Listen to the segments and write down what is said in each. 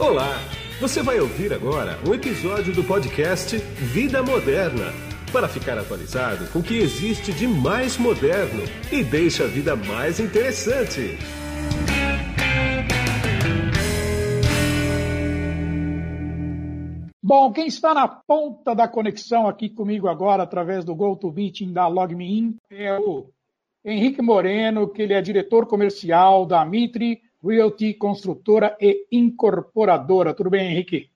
Olá! Você vai ouvir agora um episódio do podcast Vida Moderna para ficar atualizado com o que existe de mais moderno e deixa a vida mais interessante. Bom, quem está na ponta da conexão aqui comigo agora, através do GoToMeeting da LogMeIn, é o Henrique Moreno, que ele é diretor comercial da Mitre Realty, construtora e incorporadora. Tudo bem, Henrique?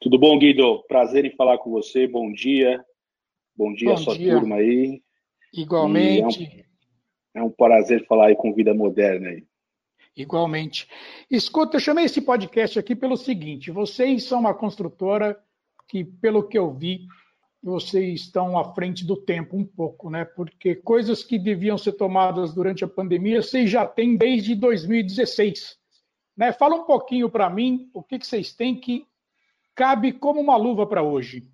Tudo bom, Guido? Prazer em falar com você. Bom dia. Bom dia, bom sua dia. turma aí. Igualmente. É um, é um, prazer falar aí com Vida Moderna aí. Igualmente. Escuta, eu chamei esse podcast aqui pelo seguinte: vocês são uma construtora que, pelo que eu vi, vocês estão à frente do tempo um pouco, né? Porque coisas que deviam ser tomadas durante a pandemia, vocês já têm desde 2016. Né? Fala um pouquinho para mim o que, que vocês têm que cabe como uma luva para hoje.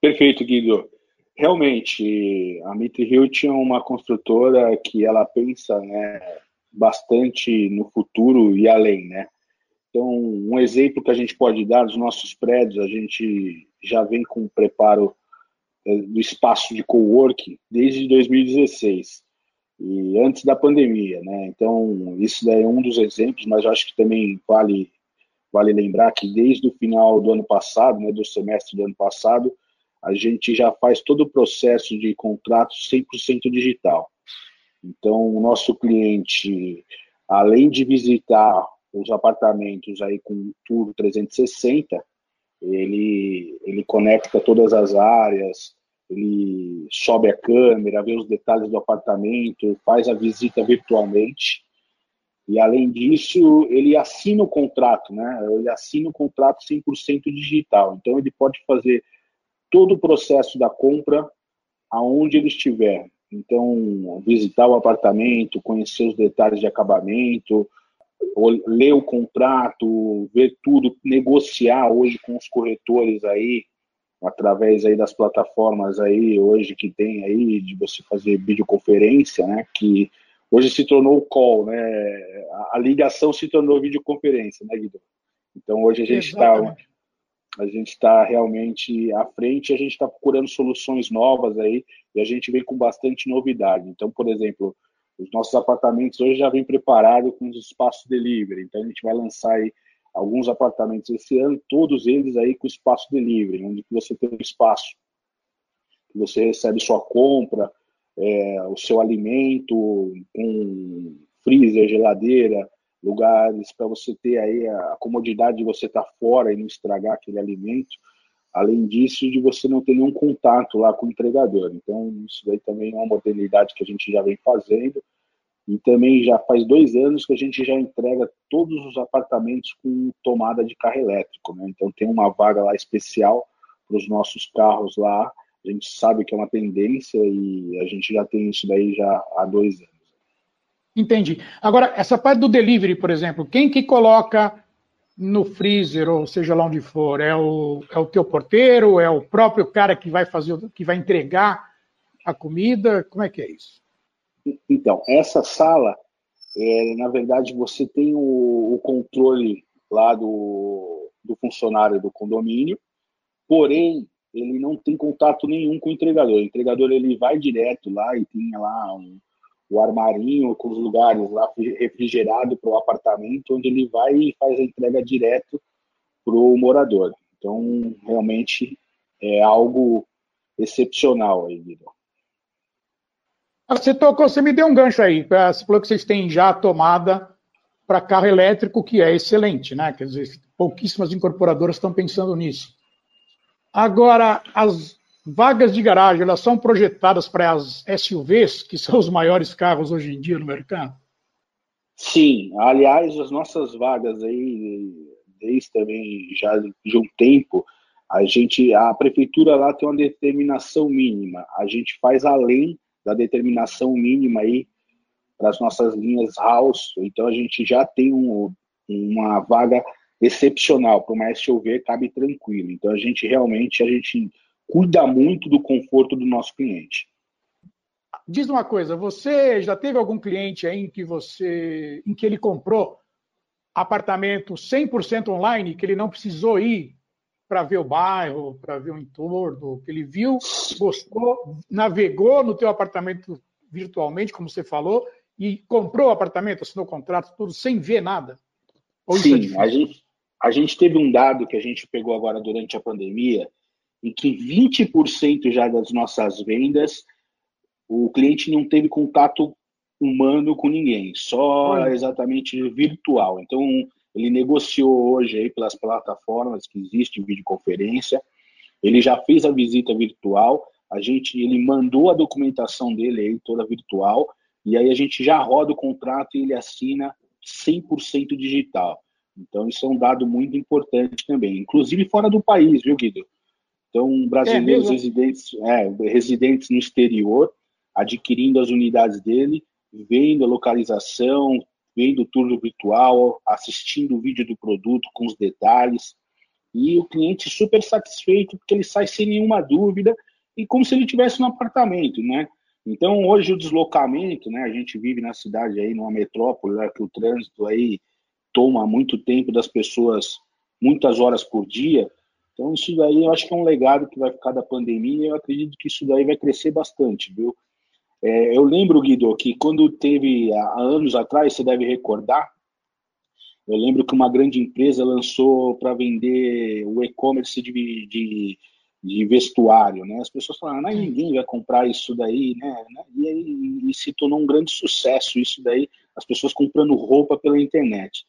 Perfeito, Guido. Realmente, a Hilt é uma construtora que ela pensa né, bastante no futuro e além, né? Então, um exemplo que a gente pode dar dos nossos prédios, a gente já vem com o preparo é, do espaço de coworking desde 2016 e antes da pandemia, né? Então isso daí é um dos exemplos, mas eu acho que também vale vale lembrar que desde o final do ano passado, né, do semestre do ano passado, a gente já faz todo o processo de contrato 100% digital. Então o nosso cliente, além de visitar os apartamentos aí com tudo 360, ele, ele conecta todas as áreas, ele sobe a câmera, vê os detalhes do apartamento, faz a visita virtualmente. E além disso, ele assina o contrato, né? Ele assina o contrato 100% digital. Então ele pode fazer todo o processo da compra aonde ele estiver. Então, visitar o apartamento, conhecer os detalhes de acabamento, ler o contrato, ver tudo, negociar hoje com os corretores aí, através aí das plataformas aí hoje que tem aí de você fazer videoconferência, né? Que hoje se tornou o call, né? A, ligação se tornou videoconferência, né, Guido? Então hoje a gente está a gente está realmente à frente, a gente está procurando soluções novas aí e a gente vem com bastante novidade. Então, por exemplo, os nossos apartamentos hoje já vêm preparados com os espaços delivery. Então a gente vai lançar aí alguns apartamentos esse ano, todos eles aí com espaço delivery, onde você tem um espaço que você recebe sua compra, é, o seu alimento, com freezer, geladeira, lugares para você ter aí a comodidade de você estar tá fora e não estragar aquele alimento. Além disso, de você não ter nenhum contato lá com o entregador. Então, isso daí também é uma modalidade que a gente já vem fazendo. E também já faz dois anos que a gente já entrega todos os apartamentos com tomada de carro elétrico. Né? Então, tem uma vaga lá especial para os nossos carros lá. A gente sabe que é uma tendência e a gente já tem isso daí já há dois anos. Entendi. Agora, essa parte do delivery, por exemplo, quem que coloca no freezer, ou seja lá onde for, é o, é o teu porteiro, é o próprio cara que vai fazer, que vai entregar a comida? Como é que é isso? Então, essa sala, é, na verdade, você tem o, o controle lá do, do funcionário do condomínio, porém, ele não tem contato nenhum com o entregador. O entregador ele vai direto lá e tem lá um, o armarinho com os lugares lá refrigerado para o apartamento, onde ele vai e faz a entrega direto para o morador. Então, realmente é algo excepcional aí, Guido. Você tocou, você me deu um gancho aí. Você falou que vocês têm já a tomada para carro elétrico, que é excelente, né? Quer dizer, pouquíssimas incorporadoras estão pensando nisso. Agora, as vagas de garagem, elas são projetadas para as SUVs, que são os maiores carros hoje em dia no mercado? Sim, aliás, as nossas vagas aí, desde também já de um tempo, a gente, a prefeitura lá tem uma determinação mínima. A gente faz além da determinação mínima aí para as nossas linhas house. Então a gente já tem um, uma vaga excepcional para uma SUV cabe tranquilo. Então a gente realmente a gente cuida muito do conforto do nosso cliente. Diz uma coisa, você já teve algum cliente aí em que você, em que ele comprou apartamento 100% online, que ele não precisou ir para ver o bairro, para ver o entorno, que ele viu, gostou, navegou no teu apartamento virtualmente, como você falou, e comprou o apartamento, assinou o contrato, tudo sem ver nada? Ou é Sim, é a, gente, a gente teve um dado que a gente pegou agora durante a pandemia, em que 20% já das nossas vendas o cliente não teve contato humano com ninguém, só Olha. exatamente virtual. Então, ele negociou hoje aí pelas plataformas que existem videoconferência, ele já fez a visita virtual, a gente, ele mandou a documentação dele aí toda virtual, e aí a gente já roda o contrato e ele assina 100% digital. Então, isso é um dado muito importante também, inclusive fora do país, viu, Guido? Então, brasileiros é residentes, é, residentes no exterior, adquirindo as unidades dele, vendo a localização, vendo o turno virtual, assistindo o vídeo do produto com os detalhes. E o cliente super satisfeito, porque ele sai sem nenhuma dúvida e como se ele tivesse no apartamento, né? Então, hoje o deslocamento, né? A gente vive na cidade aí, numa metrópole, né, que o trânsito aí toma muito tempo das pessoas, muitas horas por dia. Então, isso daí eu acho que é um legado que vai ficar da pandemia e eu acredito que isso daí vai crescer bastante, viu? É, eu lembro, Guido, que quando teve há anos atrás, você deve recordar, eu lembro que uma grande empresa lançou para vender o e-commerce de, de, de, vestuário, né? As pessoas falaram, ah, ninguém vai comprar isso daí, né? E, aí, e se tornou um grande sucesso isso daí, as pessoas comprando roupa pela internet.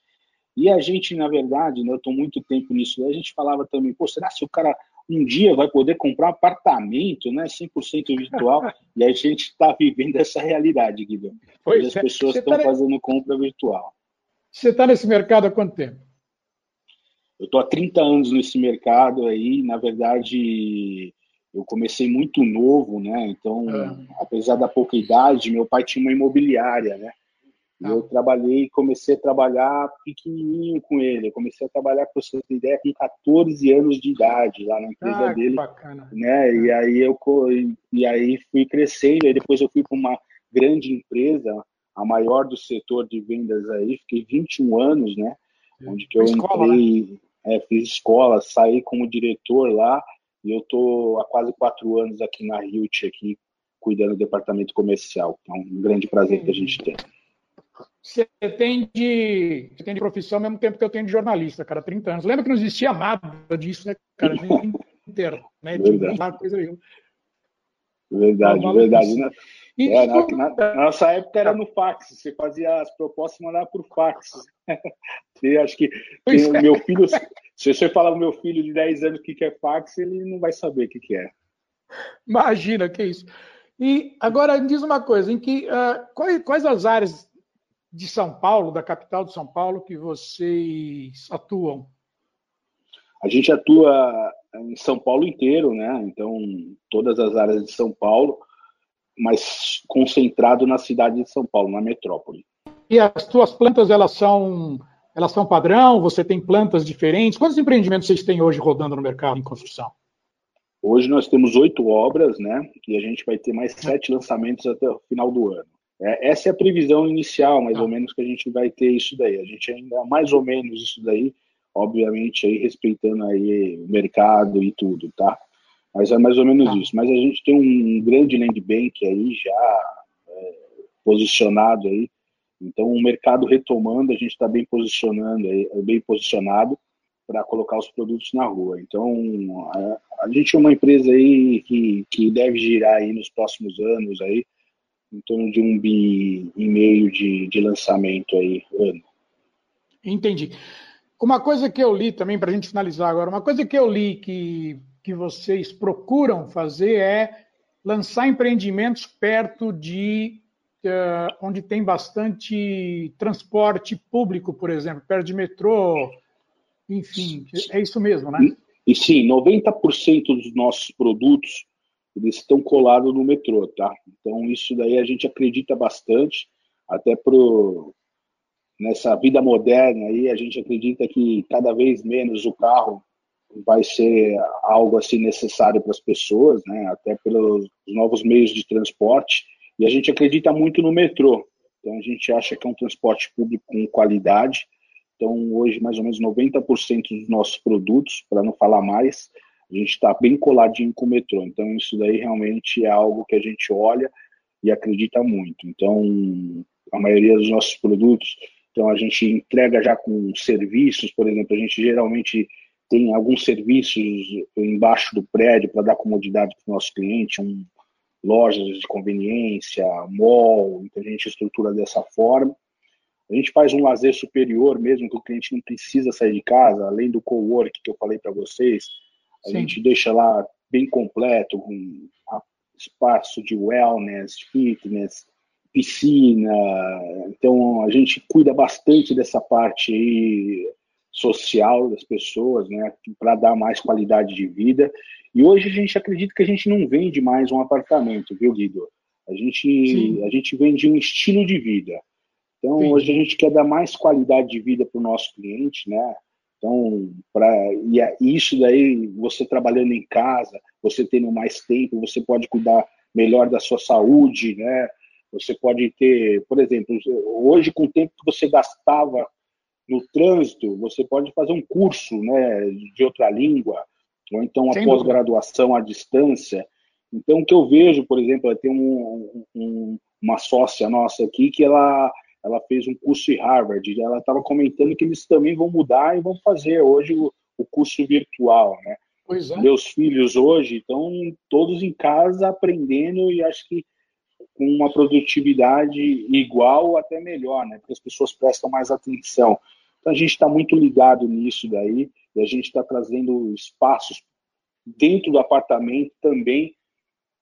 E a gente, na verdade, né, eu estou muito tempo nisso, a gente falava também, pô, será que o cara um dia vai poder comprar um apartamento, né, 100% virtual, e a gente está vivendo essa realidade, Guilherme. Pois as é. pessoas estão tá... fazendo compra virtual. Você está nesse mercado há quanto tempo? Eu estou há 30 anos nesse mercado aí, na verdade, eu comecei muito novo, né? Então, é. apesar da pouca idade, meu pai tinha uma imobiliária, né? Tá. Eu trabalhei, comecei a trabalhar pequenininho com ele. Eu comecei a trabalhar, para você ter ideia, com 14 anos de idade lá na empresa ah, dele. Bacana. Né? E aí eu e aí fui crescendo. Aí depois eu fui para uma grande empresa, a maior do setor de vendas aí. Fiquei 21 anos, né? Onde que eu escola, entrei, né? é, fiz escola, saí como diretor lá. E eu tô há quase quatro anos aqui na Hilt, aqui cuidando do departamento comercial. É um grande prazer que a gente tem você tem de, você tem de profissão ao mesmo tempo que eu tenho de jornalista, cara, 30 anos. Lembra que não existia nada disso, né, cara? Nem internet? Verdade. coisa nenhuma. Verdade, não, verdade. Né? É, na, na, na, nossa época era no fax, você fazia as propostas e mandava por fax. eu acho que o é. meu filho, se você falar pro meu filho de 10 anos o que é fax, ele não vai saber o que é. Imagina, que isso. E agora diz uma coisa, em que uh, quais, quais as áreas de São Paulo, da capital de São Paulo, que vocês atuam? A gente atua em São Paulo inteiro, né? Então, todas as áreas de São Paulo, mas concentrado na cidade de São Paulo, na metrópole. E as tuas plantas, elas são, elas são padrão? Você tem plantas diferentes? Quantos empreendimentos vocês têm hoje rodando no mercado em construção? Hoje nós temos oito obras, né? E a gente vai ter mais sete lançamentos até o final do ano. É, essa é a previsão inicial, mais ah. ou menos, que a gente vai ter isso daí. A gente ainda mais ou menos isso daí, obviamente aí respeitando aí o mercado e tudo, tá? Mas é mais ou menos ah. isso. Mas a gente tem um grande land bank aí já é, posicionado aí. Então o mercado retomando, a gente está bem posicionando aí, bem posicionado para colocar os produtos na rua. Então a, a, gente é uma empresa aí que, que deve girar aí nos próximos anos aí em torno de um bi e meio de, de lançamento aí ano. Entendi. Uma coisa que eu li também, para a gente finalizar agora, uma coisa que eu li que, que vocês procuram fazer é lançar empreendimentos perto de uh, onde tem bastante transporte público, por exemplo, perto de metrô, enfim, é isso mesmo, né? E, e sim, 90% dos nossos produtos eles estão colados no metrô, tá? Então isso daí a gente acredita bastante, até pro nessa vida moderna aí a gente acredita que cada vez menos o carro vai ser algo assim necessário para as pessoas, né? Até pelos novos meios de transporte e a gente acredita muito no metrô. Então a gente acha que é um transporte público com qualidade Então, hoje, mais ou menos 90% dos nossos produtos, para não falar mais, a gente está bem coladinho com o metrô. Então, isso daí realmente é algo que a gente olha e acredita muito. Então, a maioria dos nossos produtos, então a gente entrega já com serviços, por exemplo, a gente geralmente tem alguns serviços embaixo do prédio para dar comodidade para o nosso cliente, um, lojas de conveniência, mall, então a gente estrutura dessa forma. A gente faz um lazer superior mesmo, que o cliente não precisa sair de casa, além do co-work que eu falei para vocês, a Sim. gente deixa lá bem completo, com espaço de wellness, fitness, piscina. Então a gente cuida bastante dessa parte aí social das pessoas, né, para dar mais qualidade de vida. E hoje a gente acredita que a gente não vende mais um apartamento, viu, Guido? A gente, a gente vende um estilo de vida. Então, Sim. hoje a gente quer dar mais qualidade de vida para o nosso cliente, né? Então, para e é isso daí, você trabalhando em casa, você tendo mais tempo, você pode cuidar melhor da sua saúde, né? Você pode ter, por exemplo, hoje com o tempo que você gastava no trânsito, você pode fazer um curso, né, de outra língua, ou então uma pós-graduação à distância. Então, o que eu vejo, por exemplo, tem um, um, uma sócia nossa aqui que ela ela fez um curso em Harvard, e ela estava comentando que eles também vão mudar e vão fazer hoje o, o curso virtual, né? É. Meus filhos hoje estão todos em casa aprendendo e acho que com uma produtividade igual ou até melhor, né? Porque as pessoas prestam mais atenção. Então a gente está muito ligado nisso daí e a gente está trazendo espaços dentro do apartamento também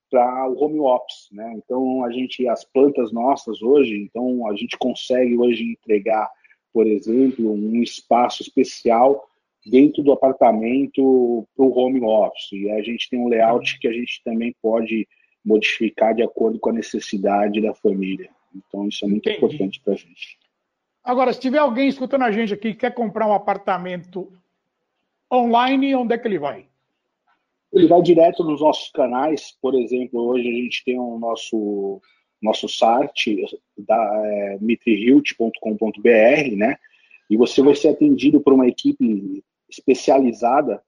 para o home office, né? Então a gente as plantas nossas hoje, então a gente consegue hoje entregar, por exemplo, um espaço especial dentro do apartamento para o home office. E a gente tem um layout que a gente também pode modificar de acordo com a necessidade da família. Então isso é muito Entendi. importante para a gente. Agora, se tiver alguém escutando a gente aqui que quer comprar um apartamento online, onde é que ele vai? Ele vai direto nos nossos canais, por exemplo, hoje a gente tem o nosso nosso site da é, mitrihilt.com.br, né? E você vai ser atendido por uma equipe especializada,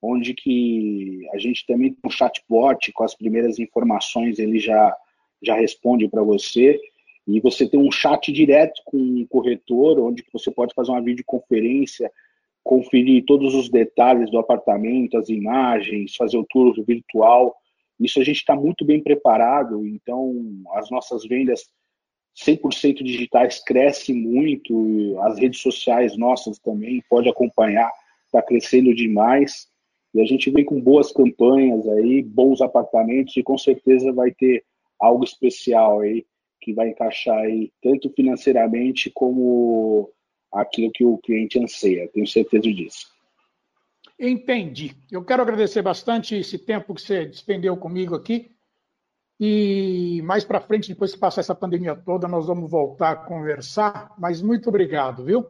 onde que a gente também tem um chatbot com as primeiras informações, ele já já responde para você. E você tem um chat direto com o corretor, onde você pode fazer uma videoconferência conferir todos os detalhes do apartamento, as imagens, fazer o tour virtual. Isso a gente está muito bem preparado, então as nossas vendas 100% digitais crescem muito, as redes sociais nossas também, pode acompanhar, está crescendo demais. E a gente vem com boas campanhas aí, bons apartamentos e com certeza vai ter algo especial aí que vai encaixar aí tanto financeiramente como aquilo que o cliente anseia. Tenho certeza disso. Entendi. Eu quero agradecer bastante esse tempo que você despendeu comigo aqui. E mais para frente, depois que passar essa pandemia toda, nós vamos voltar a conversar. Mas muito obrigado, viu?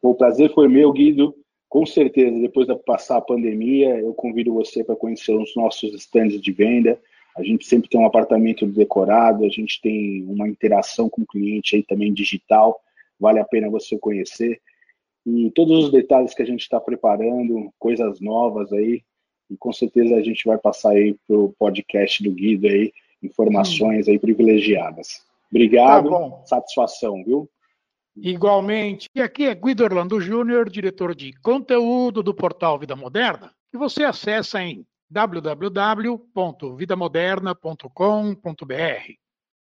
O prazer foi meu, Guido. Com certeza, depois de passar a pandemia, eu convido você para conhecer os nossos stands de venda. A gente sempre tem um apartamento decorado, a gente tem uma interação com o cliente aí também digital vale a pena você conhecer. E todos os detalhes que a gente está preparando, coisas novas aí, e com certeza a gente vai passar aí para o podcast do Guido aí, informações aí privilegiadas. Obrigado, tá satisfação, viu? Igualmente. E aqui é Guido Orlando Júnior, diretor de conteúdo do portal Vida Moderna, que você acessa em www.vidamoderna.com.br.